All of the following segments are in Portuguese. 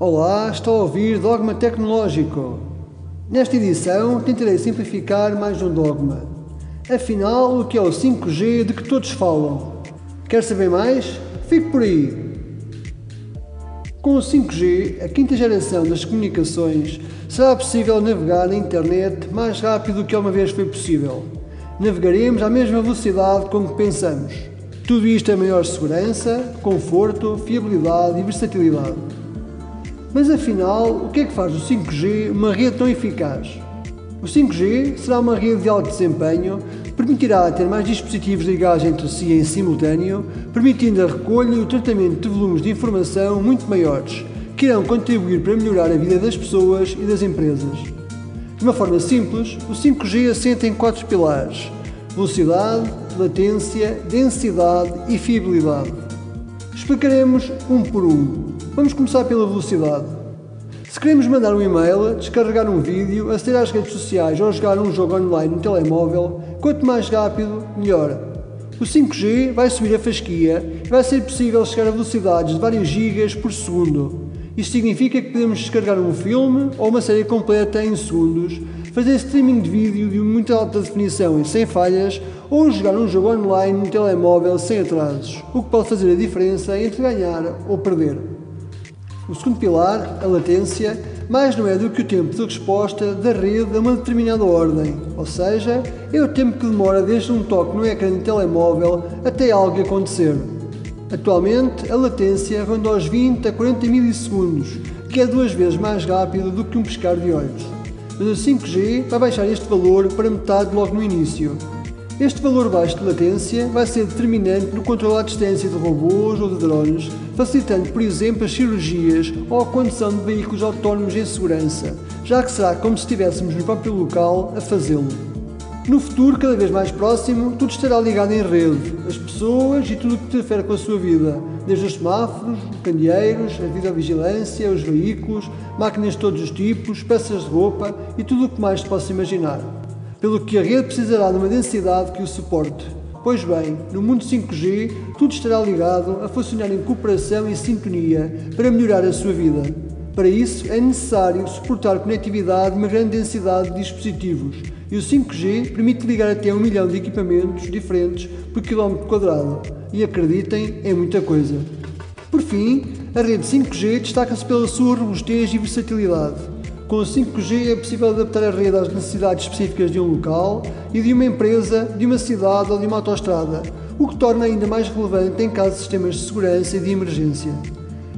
Olá, estou a ouvir Dogma Tecnológico. Nesta edição tentarei simplificar mais um dogma. Afinal, o que é o 5G de que todos falam? Quer saber mais? Fique por aí! Com o 5G, a quinta geração das comunicações, será possível navegar na internet mais rápido do que uma vez foi possível. Navegaremos à mesma velocidade como pensamos. Tudo isto é maior segurança, conforto, fiabilidade e versatilidade. Mas afinal, o que é que faz do 5G uma rede tão eficaz? O 5G será uma rede de alto desempenho, permitirá ter mais dispositivos ligados entre si em simultâneo, permitindo a recolha e o tratamento de volumes de informação muito maiores, que irão contribuir para melhorar a vida das pessoas e das empresas. De uma forma simples, o 5G assenta em quatro pilares: velocidade, latência, densidade e fiabilidade. Explicaremos um por um. Vamos começar pela velocidade. Se queremos mandar um e-mail, descarregar um vídeo, aceder às redes sociais ou jogar um jogo online no telemóvel, quanto mais rápido, melhor. O 5G vai subir a fasquia e vai ser possível chegar a velocidades de vários gigas por segundo. Isto significa que podemos descarregar um filme ou uma série completa em segundos, fazer streaming de vídeo de muita alta definição e sem falhas, ou jogar um jogo online no telemóvel sem atrasos, o que pode fazer a diferença entre ganhar ou perder. O segundo pilar, a latência, mais não é do que o tempo de resposta da rede a uma determinada ordem, ou seja, é o tempo que demora desde um toque no ecrã do telemóvel até algo acontecer. Atualmente, a latência ronda aos 20 a 40 milissegundos, que é duas vezes mais rápido do que um piscar de olhos. Mas o 5G vai baixar este valor para metade logo no início, este valor baixo de latência vai ser determinante no controle à distância de robôs ou de drones, facilitando, por exemplo, as cirurgias ou a condução de veículos autónomos em segurança, já que será como se estivéssemos no próprio local a fazê-lo. No futuro, cada vez mais próximo, tudo estará ligado em rede, as pessoas e tudo o que interfere com a sua vida, desde os semáforos, candeeiros, a videovigilância, os veículos, máquinas de todos os tipos, peças de roupa e tudo o que mais se possa imaginar pelo que a rede precisará de uma densidade que o suporte. Pois bem, no mundo 5G, tudo estará ligado a funcionar em cooperação e sintonia para melhorar a sua vida. Para isso, é necessário suportar conectividade de uma grande densidade de dispositivos, e o 5G permite ligar até um milhão de equipamentos diferentes por quilómetro quadrado. E acreditem, é muita coisa. Por fim, a rede 5G destaca-se pela sua robustez e versatilidade. Com o 5G é possível adaptar a rede às necessidades específicas de um local e de uma empresa, de uma cidade ou de uma autoestrada, o que torna ainda mais relevante em caso de sistemas de segurança e de emergência.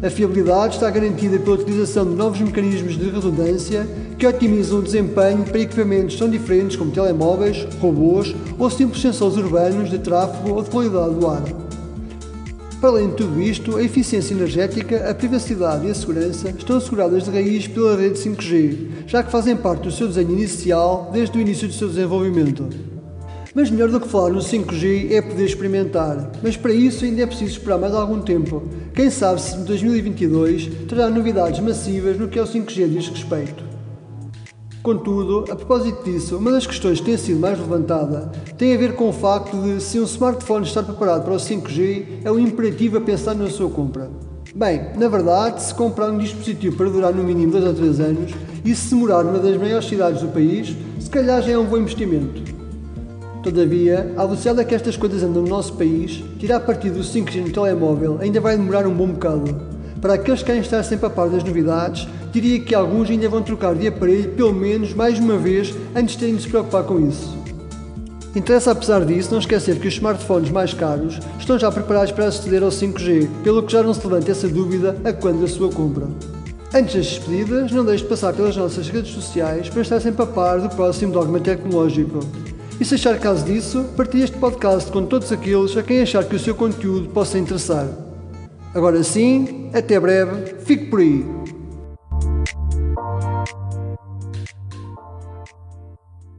A fiabilidade está garantida pela utilização de novos mecanismos de redundância que otimizam o desempenho para equipamentos tão diferentes como telemóveis, robôs ou simples sensores urbanos de tráfego ou de qualidade do ar. Para além de tudo isto, a eficiência energética, a privacidade e a segurança estão asseguradas de raiz pela rede 5G, já que fazem parte do seu desenho inicial desde o início do seu desenvolvimento. Mas melhor do que falar no 5G é poder experimentar, mas para isso ainda é preciso esperar mais algum tempo. Quem sabe se em 2022 terá novidades massivas no que ao 5G diz respeito. Contudo, a propósito disso, uma das questões que tem sido mais levantada tem a ver com o facto de se um smartphone estar preparado para o 5G é um imperativo a pensar na sua compra. Bem, na verdade, se comprar um dispositivo para durar no mínimo 2 ou 3 anos e se morar numa das maiores cidades do país, se calhar já é um bom investimento. Todavia, a velocidade a que estas coisas andam no nosso país, tirar partido do 5G no telemóvel ainda vai demorar um bom bocado. Para aqueles que querem estar sempre a par das novidades, diria que alguns ainda vão trocar de aparelho pelo menos mais uma vez antes de terem de se preocupar com isso. Interessa, apesar disso, não esquecer que os smartphones mais caros estão já preparados para aceder ao 5G, pelo que já não se levanta essa dúvida a quando da sua compra. Antes das despedidas, não deixe de passar pelas nossas redes sociais para estar sempre a par do próximo dogma tecnológico. E se achar caso disso, partilhe este podcast com todos aqueles a quem achar que o seu conteúdo possa interessar. Agora sim, até breve, fique por aí.